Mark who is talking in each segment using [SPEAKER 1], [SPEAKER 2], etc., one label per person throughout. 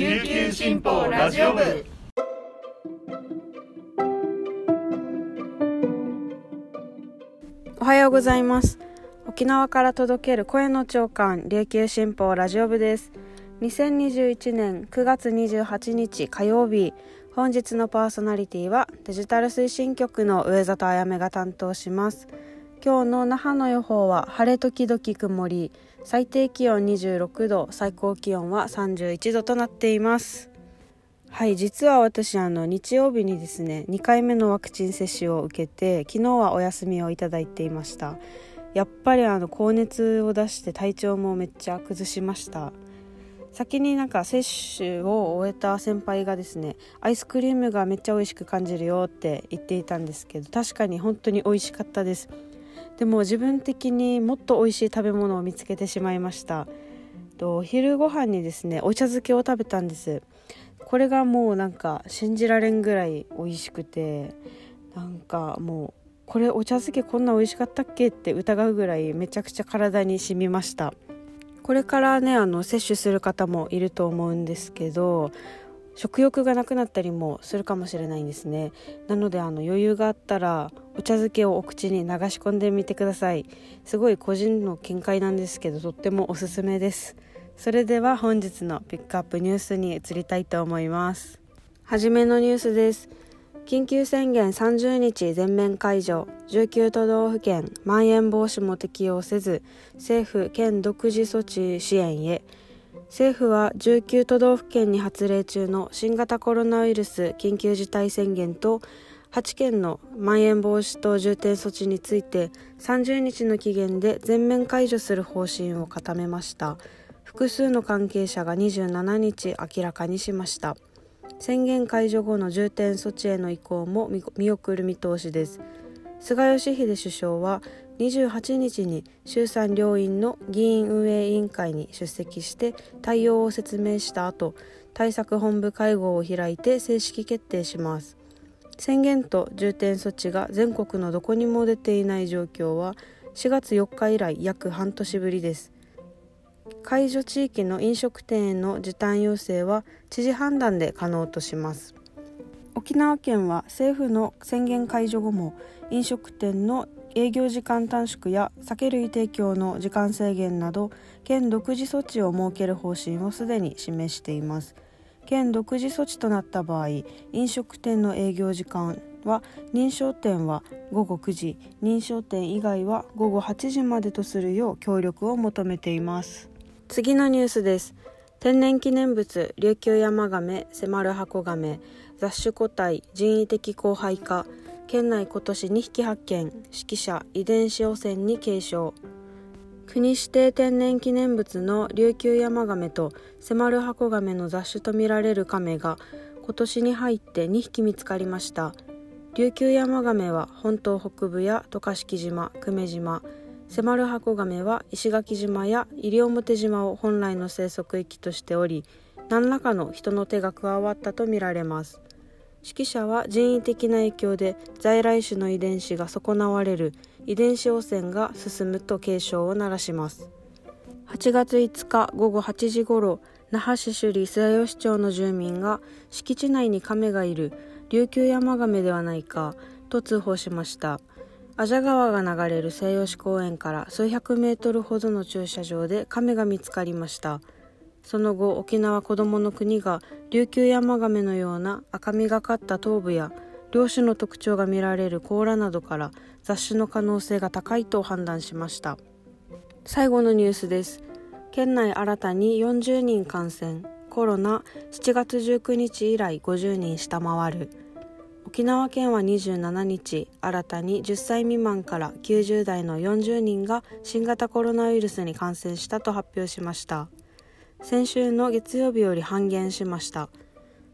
[SPEAKER 1] 琉球新報ラジオ部おはようございます沖縄から届ける声の長官琉球新報ラジオ部です2021年9月28日火曜日本日のパーソナリティはデジタル推進局の上里あやめが担当します今日の那覇の予報は晴れ時々曇り最低気温26度最高気温は31度となっていますはい実は私あの日曜日にですね2回目のワクチン接種を受けて昨日はお休みをいただいていましたやっぱりあの高熱を出して体調もめっちゃ崩しました先になんか接種を終えた先輩がですねアイスクリームがめっちゃ美味しく感じるよって言っていたんですけど確かに本当に美味しかったですでも自分的にもっと美味しい食べ物を見つけてしまいましたお昼ご飯にですねお茶漬けを食べたんですこれがもうなんか信じられんぐらい美味しくてなんかもうこれお茶漬けこんな美味しかったっけって疑うぐらいめちゃくちゃ体に染みましたこれからねあの摂取する方もいると思うんですけど食欲がなくなったりもするかもしれないんですねなのであの余裕があったらお茶漬けをお口に流し込んでみてくださいすごい個人の見解なんですけどとってもおすすめですそれでは本日のピックアップニュースに移りたいと思いますはじめのニュースです緊急宣言30日全面解除19都道府県まん延防止も適用せず政府県独自措置支援へ政府は19都道府県に発令中の新型コロナウイルス緊急事態宣言と8県のまん延防止等重点措置について30日の期限で全面解除する方針を固めました複数の関係者が27日明らかにしました宣言解除後の重点措置への移行も見送る見通しです菅義偉首相は28日に衆参両院の議員運営委員会に出席して対応を説明した後対策本部会合を開いて正式決定します宣言と重点措置が全国のどこにも出ていない状況は4月4日以来約半年ぶりです解除地域の飲食店への時短要請は知事判断で可能とします沖縄県は政府の宣言解除後も飲食店の営業時間短縮や酒類提供の時間制限など県独自措置を設ける方針をすでに示しています県独自措置となった場合飲食店の営業時間は認証店は午後9時認証店以外は午後8時までとするよう協力を求めています次のニュースです天然記念物琉球山亀迫る箱亀雑種個体人為的荒廃化県内今年2匹発見指揮者遺伝子汚染に継承国指定天然記念物の琉球ヤマガメとセマルハコガメの雑種とみられるカメが今年に入って2匹見つかりました琉球ヤマガメは本島北部や渡嘉敷島久米島セマルハコガメは石垣島や西表島を本来の生息域としており何らかの人の手が加わったとみられます指揮者は人為的な影響で在来種の遺伝子が損なわれる遺伝子汚染が進むと警鐘を鳴らします8月5日午後8時ごろ那覇市首里菅義町の住民が敷地内に亀がいる琉球山亀ガメではないかと通報しました阿蛇川が流れる西市公園から数百メートルほどの駐車場で亀が見つかりましたその後沖縄こどもの国が琉球ヤマガメのような赤みがかった頭部や両種の特徴が見られる甲羅などから雑種の可能性が高いと判断しました最後のニュースです県内新たに40人感染コロナ7月19日以来50人下回る沖縄県は27日新たに10歳未満から90代の40人が新型コロナウイルスに感染したと発表しました先週の月曜日より半減しました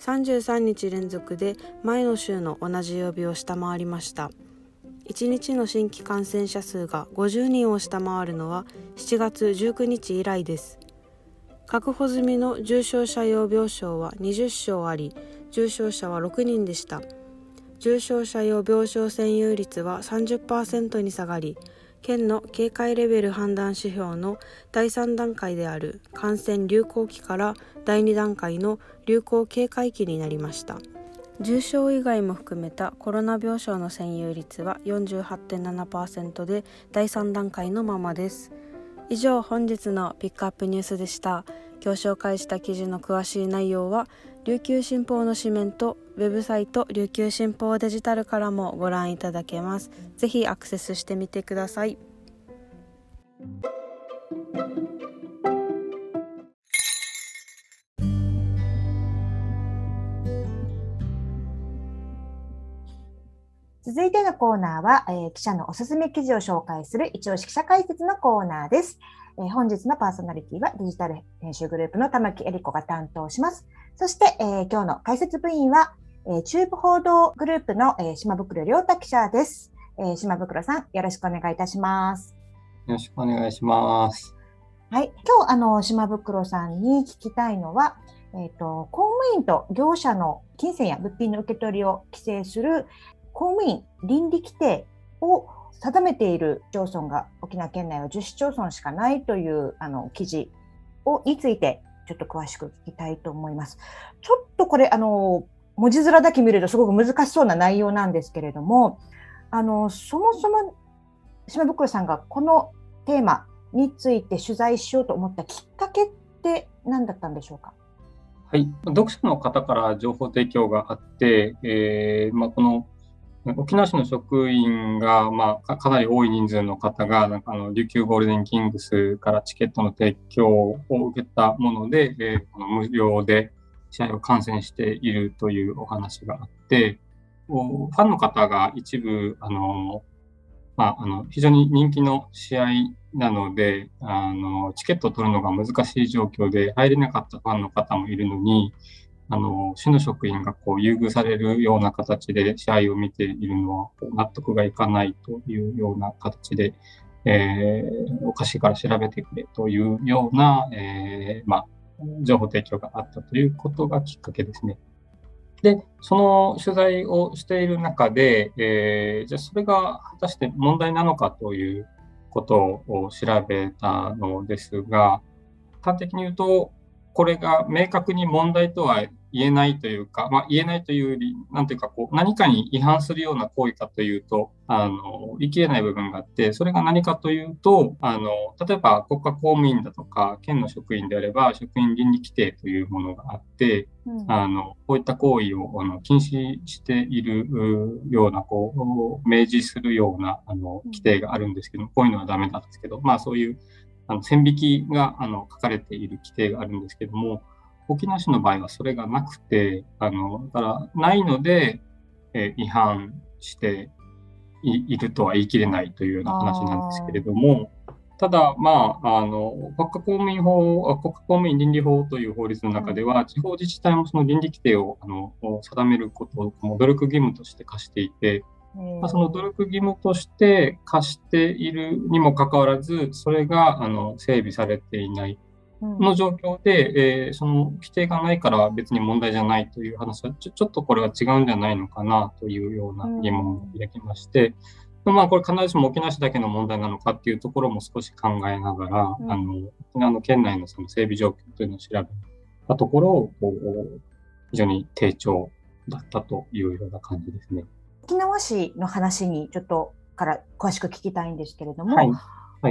[SPEAKER 1] 33日連続で前の週の同じ曜日を下回りました1日の新規感染者数が50人を下回るのは7月19日以来です確保済みの重症者用病床は20床あり重症者は6人でした重症者用病床占有率は30%に下がり県の警戒レベル判断指標の第3段階である感染流行期から第2段階の流行警戒期になりました重症以外も含めたコロナ病床の占有率は48.7%で第3段階のままです以上本日のピックアップニュースでした今日紹介した記事の詳しい内容は琉球新報の紙面とウェブサイト琉球新報デジタルからもご覧いただけます。ぜひアクセスしてみてください。
[SPEAKER 2] 続いてのコーナーは、えー、記者のおすすめ記事を紹介する一応し記者解説のコーナーです。えー、本日のパーソナリティはデジタル編集グループの玉木恵理子が担当します。そして、えー、今日の解説部員はえ中部報道グループの、え島袋良太記者です、え島袋さん、よろしくお願いいたします。
[SPEAKER 3] よろしくお願いします。
[SPEAKER 2] はい、今日あの島袋さんに聞きたいのは、えっ、ー、と公務員と業者の金銭や物品の受け取りを規制する公務員倫理規定を定めている市町村が沖縄県内は10市町村しかないというあの記事をについてちょっと詳しく聞きたいと思います。ちょっとこれあの文字面だけ見るとすごく難しそうな内容なんですけれどもあのそもそも島袋さんがこのテーマについて取材しようと思ったきっかけって何だったんでしょうか
[SPEAKER 3] はい、読者の方から情報提供があって、えー、まあ、この沖縄市の職員が、まあ、かなり多い人数の方がなんかあの琉球ゴールデンキングスからチケットの提供を受けたもので、えー、無料で試合を観戦しているというお話があって、ファンの方が一部、あのまあ、あの非常に人気の試合なのであの、チケットを取るのが難しい状況で入れなかったファンの方もいるのに、あの市の職員がこう優遇されるような形で試合を見ているのは納得がいかないというような形で、えー、お菓子から調べてくれというような、えー、ま情報提供があったということがきっかけですね。で、その取材をしている中で、えー、じゃあそれが果たして問題なのかということを調べたのですが、端的に言うと、これが明確に問題とは言えないというか、まあ、言えないというより、なんていうかこう、何かに違反するような行為かというと、あの、言い切れない部分があって、それが何かというと、あの、例えば国家公務員だとか、県の職員であれば、職員倫理規定というものがあって、うん、あの、こういった行為をあの禁止しているような、こう、明示するような、あの、規定があるんですけど、こういうのはダメなんですけど、まあそういう、あの、線引きが、あの、書かれている規定があるんですけども、沖縄市の場合はそれがなくて、あのだからないので、えー、違反しているとは言い切れないというような話なんですけれども、ただ、まあ、あの国家公務員法国家公務員倫理法という法律の中では、うん、地方自治体もその倫理規定をあの定めることを努力義務として課していて、まあ、その努力義務として課しているにもかかわらず、それがあの整備されていない。の状況で、えー、その規定がないから別に問題じゃないという話はちょ、ちょっとこれは違うんじゃないのかなというような疑問を抱きまして、うん、まあ、これ必ずしも沖縄市だけの問題なのかっていうところも少し考えながら、うん、あの沖縄の県内のその整備状況というのを調べたところをこう非常に低調だったというような感じですね。
[SPEAKER 2] 沖縄市の話にちょっとから詳しく聞きたいんですけれども、はい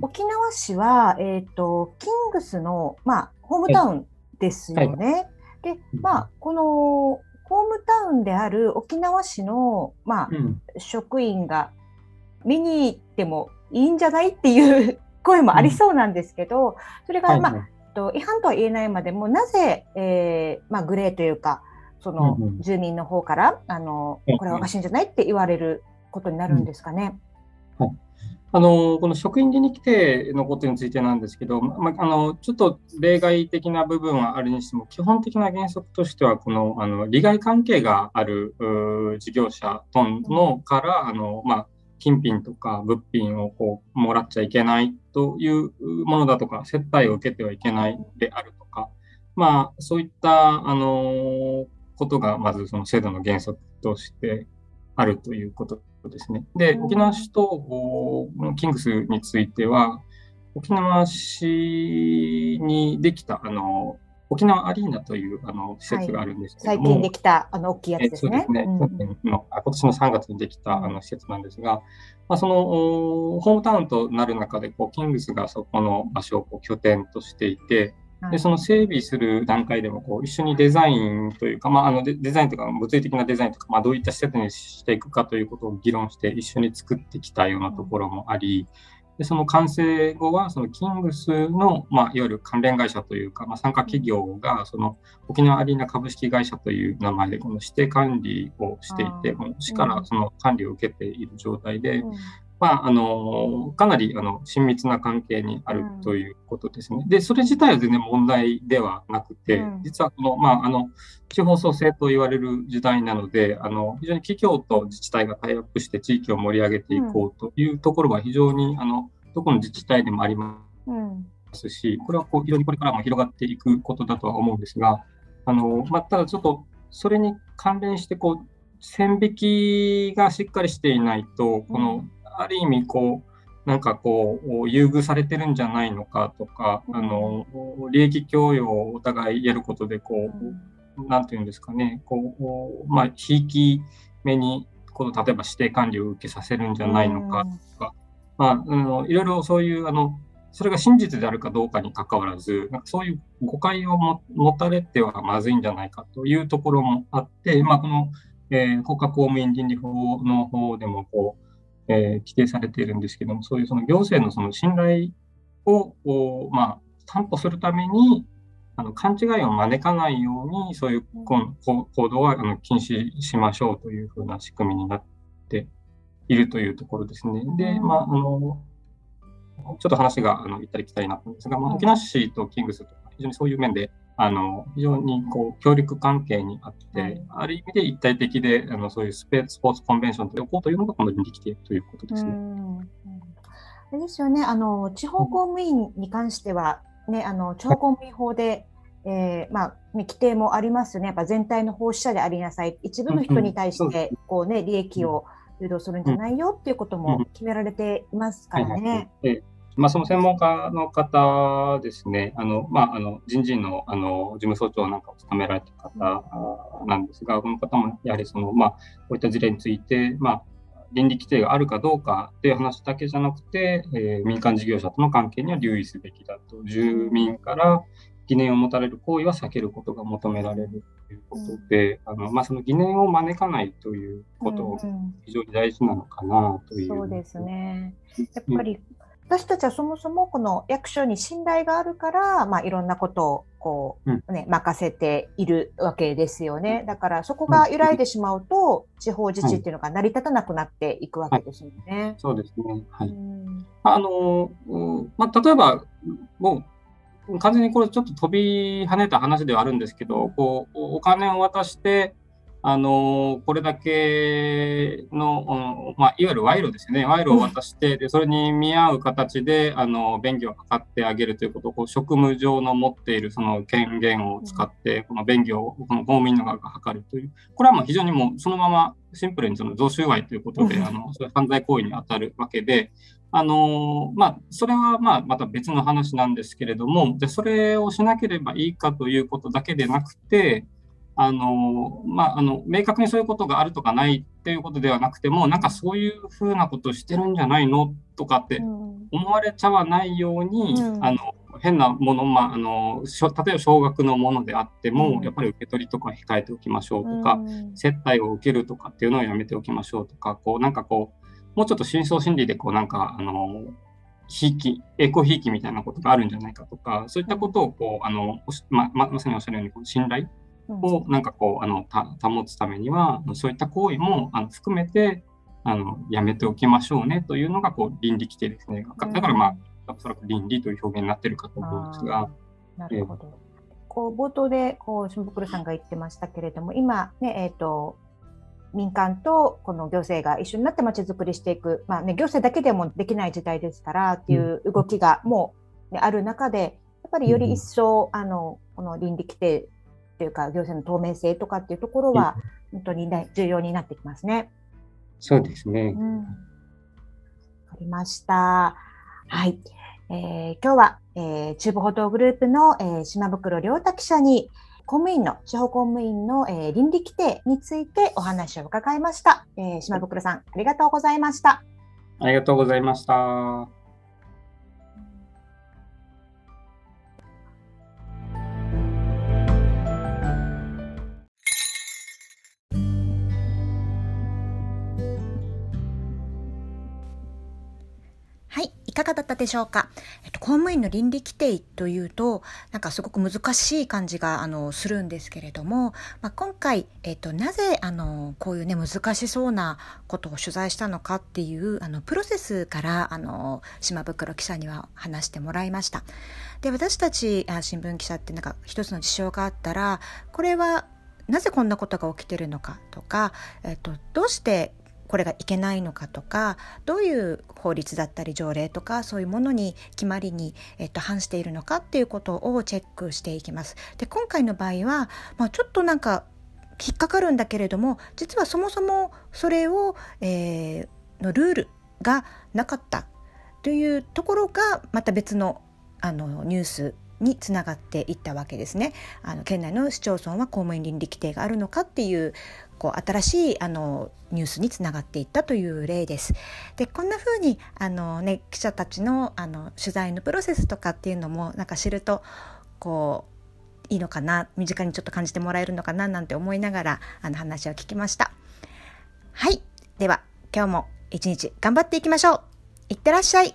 [SPEAKER 2] 沖縄市は、えーと、キングスの、まあ、ホームタウンですよね。はい、で、まあ、このホームタウンである沖縄市の、まあ、うん、職員が見に行ってもいいんじゃないっていう 声もありそうなんですけど、うん、それが、まあ、と違反とは言えないまでもなぜ、えーまあ、グレーというかその住民の方から、うんあのこれはおかしいんじゃないって言われることになるんですかね。
[SPEAKER 3] うん、はい、あのこの職員倫理規定のことについてなんですけど、まあのちょっと例外的な部分はあるにしても、基本的な原則としては、このあの利害関係がある事業者とのからあの、まあ、金品とか物品をこうもらっちゃいけないというものだとか、接待を受けてはいけないであるとか、まあ、そういったあのことがまずその制度の原則としてあるということことですね。で、沖縄市とキングスについては、沖縄市にできたあの沖縄アリーナというあの施設があるんですけど、は
[SPEAKER 2] い、最近
[SPEAKER 3] で
[SPEAKER 2] きたあの大きいやつですね。すね
[SPEAKER 3] う今年の3月にできたあの施設なんですが、まあ、そのホームタウンとなる中でこうキングスがそこの場所を拠点としていて、でその整備する段階でもこう一緒にデザインというか、まあ、あのデザインというか物理的なデザインとか、まあ、どういった施設にしていくかということを議論して一緒に作ってきたようなところもありでその完成後はそのキングスの、まあ、いわゆる関連会社というか、まあ、参加企業がその沖縄アリーナ株式会社という名前でこの指定管理をしていて、市からその管理を受けている状態で、まあ、あのかなりあの親密な関係にあるということですね。うん、でそれ自体は全然問題ではなくて、うん、実はこの,、まあ、あの地方創生と言われる時代なのであの非常に企業と自治体がタイアップして地域を盛り上げていこうというところは非常に、うん、あのどこの自治体でもありますし、これはこう非常にこれからも広がっていくことだとは思うんですがあの、まあ、ただちょっとそれに関連してこう線引きがしっかりしていないとこのある意味こうなんかこう優遇されてるんじゃないのかとか、あの利益供与をお互いやることでこう、何て言うんですかねこうまあひいき目にこの例えば指定管理を受けさせるんじゃないのかとか、まあ、あのいろいろそういうあのそれが真実であるかどうかにかかわらず、なんかそういう誤解を持たれてはまずいんじゃないかというところもあって、まあ、この、え国家公務員倫理法の方でもこう、えー、規定されているんですけども、そういうその行政のその信頼を、まあ、担保するために、あの勘違いを招かないように、そういう行動はあの禁止しましょうというふうな仕組みになっているというところですね。で、まあ、あのちょっと話があの行ったり来たりなったんですが、まあ、沖縄市とキングスとか、非常にそういう面で、あの非常にこう協力関係にあって、はい、ある意味で一体的であのそういうスペーススポーツコンベンションと呼こうというのがこのようにできているということですね。あれ
[SPEAKER 2] ですよねあの地方公務員に関しては、ね、あの地方公務員法で、はい、えー、まあ規定もありますよね、やっぱ全体の奉仕者でありなさい、一部の人に対してこう、ね、利益を誘導するんじゃないよっていうことも決められていますからね。はいは
[SPEAKER 3] いまあ、その専門家の方ですね、あのまあ、あの人事のあの事務総長なんかを務められた方なんですが、この方もやはりその、まあ、こういった事例について、まあ、倫理規定があるかどうかという話だけじゃなくて、えー、民間事業者との関係には留意すべきだと、住民から疑念を持たれる行為は避けることが求められるということで、うん、あのまあ、その疑念を招かないということ、非常に大事なのかなという。そ
[SPEAKER 2] うですねやっぱり私たちはそもそもこの役所に信頼があるから、まあ、いろんなことをこう、ね、任せているわけですよね。だからそこが揺らいでしまうと、地方自治っていうのが成り立たなくなっていくわけですよね。はいはい、そうですね、はいあのま
[SPEAKER 3] あ、例えばもう完全にこれちょっと飛び跳ねた話ではあるんですけどこうお金を渡してあのこれだけの、まあ、いわゆる賄賂ですね、賄賂を渡して、でそれに見合う形で、あの便宜を図ってあげるということを、こう職務上の持っているその権限を使って、この便宜をこの公務員の側が図るという、これはまあ非常にもうそのままシンプルにその贈収賄ということで、あのそれ犯罪行為に当たるわけで、あのまあ、それはまあまた別の話なんですけれども、でそれをしなければいいかということだけでなくて、あの、まあ、あの、明確にそういうことがあるとかないっていうことではなくても、なんかそういうふうなことしてるんじゃないのとかって思われちゃわないように、うん、あの、変なもの、まあ、あの例えば少額のものであっても、やっぱり受け取りとか控えておきましょうとか、うん、接待を受けるとかっていうのをやめておきましょうとかこうなんかこうもうちょっと深層心理でこうなんかあのひいきエコひいきみたいなことがあるんじゃないかとかそういったことをこうあのままさにおっしゃるようにこう信頼をなんかこうあの保つためにはそういった行為もあの含めてあのやめておきましょうねというのがこう倫理規定ですねだからまあおそらく倫理という表現になってるかと思うんですが。なるほど、こ
[SPEAKER 2] う冒頭でこう下袋さんが言ってましたけれども今ねえっ、ー、と民間とこの行政が一緒になってまちづくりしていく、まあね、行政だけでもできない時代ですからっていう動きがもう、ね、ある中でやっぱりより一層、あのこの倫理規定っていうか行政の透明性とかっていうところは本当に、ね、重要になってきますね。
[SPEAKER 3] そうですね。わ、うん、
[SPEAKER 2] かりました。はい。えー、今日は、えー、中部報道グループの、えー、島袋良太記者に公務員の地方公務員の、えー、倫理規定についてお話を伺いました、えー、島袋さんありがとうございました
[SPEAKER 3] ありがとうございました。
[SPEAKER 2] かだったでしょうか、えっと、公務員の倫理規定というと、なんかすごく難しい感じが、あの、するんですけれども、まあ、今回、えっと、なぜ、あの、こういうね、難しそうなことを取材したのかっていう、あの、プロセスから、あの、島袋記者には話してもらいました。で、私たち、あ新聞記者って、なんか一つの事象があったら、これは、なぜこんなことが起きてるのかとか、えっと、どうしてこれがいけないのかとかどういう法律だったり条例とかそういうものに決まりに、えっと、反しているのかっていうことをチェックしていきます。で今回の場合は、まあ、ちょっとなんか引っかかるんだけれども実はそもそもそれを、えー、のルールがなかったというところがまた別のあのニュースにつながっていったわけですね。あの県内の市町村は公務員倫理規定があるのかっていうこう新しいあのニュースにつながっていったという例です。でこんな風にあのね記者たちのあの取材のプロセスとかっていうのもなんか知るとこういいのかな身近にちょっと感じてもらえるのかななんて思いながらあの話を聞きましたはいでは今日も一日頑張っていきましょういってらっしゃい